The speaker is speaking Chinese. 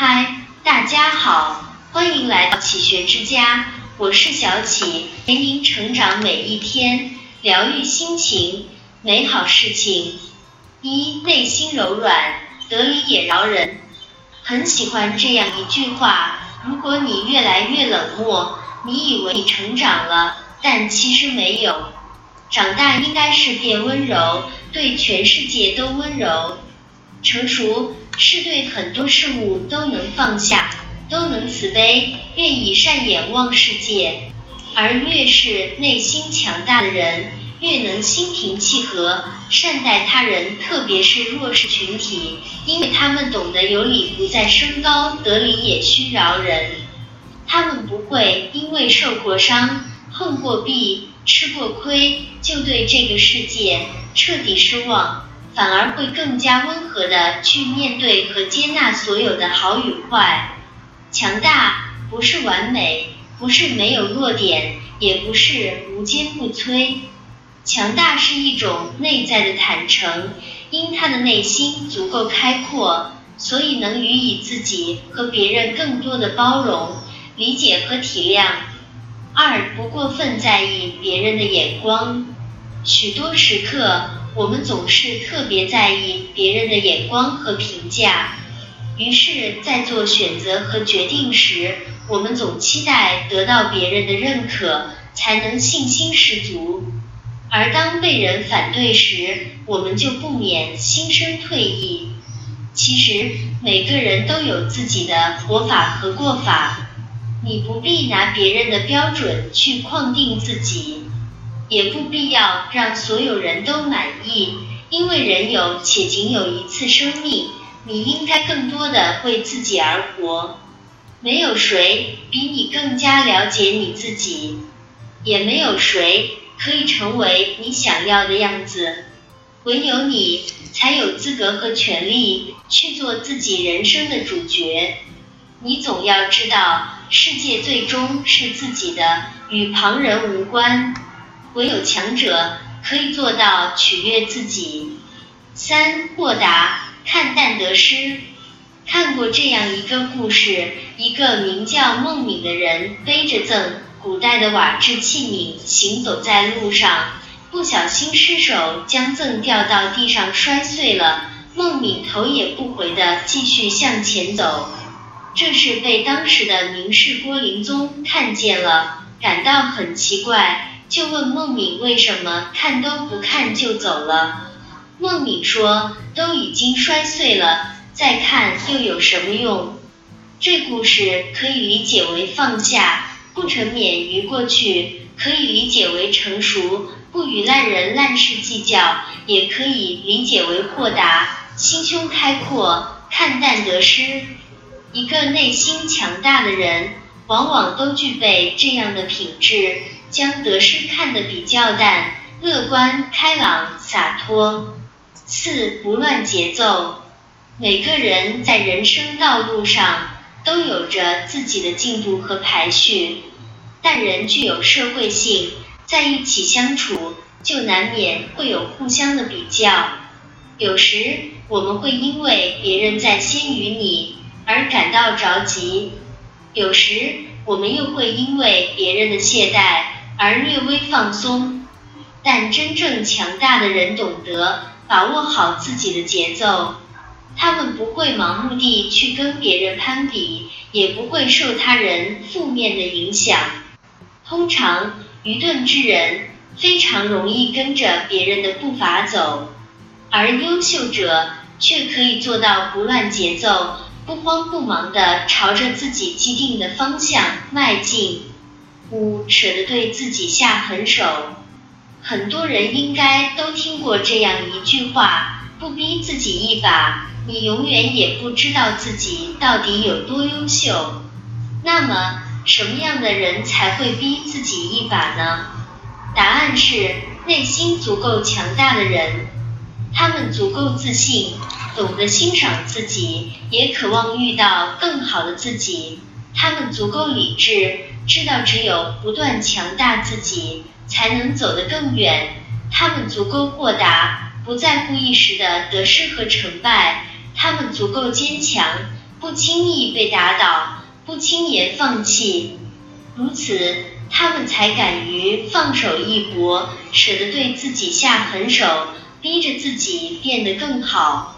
嗨，大家好，欢迎来到启学之家，我是小启，陪您成长每一天，疗愈心情，美好事情。一，内心柔软，得理也饶人。很喜欢这样一句话：如果你越来越冷漠，你以为你成长了，但其实没有。长大应该是变温柔，对全世界都温柔。成熟是对很多事物都能放下，都能慈悲，愿以善眼望世界。而越是内心强大的人，越能心平气和，善待他人，特别是弱势群体，因为他们懂得有理不在声高，得理也需饶人。他们不会因为受过伤、碰过壁、吃过亏，就对这个世界彻底失望。反而会更加温和的去面对和接纳所有的好与坏。强大不是完美，不是没有弱点，也不是无坚不摧。强大是一种内在的坦诚，因他的内心足够开阔，所以能予以自己和别人更多的包容、理解和体谅。二不过分在意别人的眼光，许多时刻。我们总是特别在意别人的眼光和评价，于是，在做选择和决定时，我们总期待得到别人的认可，才能信心十足。而当被人反对时，我们就不免心生退意。其实，每个人都有自己的活法和过法，你不必拿别人的标准去框定自己。也不必要让所有人都满意，因为人有且仅有一次生命，你应该更多的为自己而活。没有谁比你更加了解你自己，也没有谁可以成为你想要的样子。唯有你才有资格和权利去做自己人生的主角。你总要知道，世界最终是自己的，与旁人无关。唯有强者可以做到取悦自己。三豁达，看淡得失。看过这样一个故事：一个名叫孟敏的人背着赠古代的瓦制器皿行走在路上，不小心失手将赠掉到地上摔碎了。孟敏头也不回的继续向前走。这是被当时的名士郭灵宗看见了，感到很奇怪。就问孟敏为什么看都不看就走了。孟敏说：“都已经摔碎了，再看又有什么用？”这故事可以理解为放下，不沉湎于过去；可以理解为成熟，不与烂人烂事计较；也可以理解为豁达，心胸开阔，看淡得失。一个内心强大的人，往往都具备这样的品质。将得失看得比较淡，乐观开朗洒脱。四不乱节奏。每个人在人生道路上都有着自己的进度和排序，但人具有社会性，在一起相处就难免会有互相的比较。有时我们会因为别人在先于你而感到着急，有时我们又会因为别人的懈怠。而略微放松，但真正强大的人懂得把握好自己的节奏，他们不会盲目地去跟别人攀比，也不会受他人负面的影响。通常，愚钝之人非常容易跟着别人的步伐走，而优秀者却可以做到不乱节奏，不慌不忙地朝着自己既定的方向迈进。五舍得对自己下狠手，很多人应该都听过这样一句话：不逼自己一把，你永远也不知道自己到底有多优秀。那么，什么样的人才会逼自己一把呢？答案是内心足够强大的人，他们足够自信，懂得欣赏自己，也渴望遇到更好的自己。他们足够理智。知道只有不断强大自己，才能走得更远。他们足够豁达，不在乎一时的得失和成败。他们足够坚强，不轻易被打倒，不轻言放弃。如此，他们才敢于放手一搏，舍得对自己下狠手，逼着自己变得更好。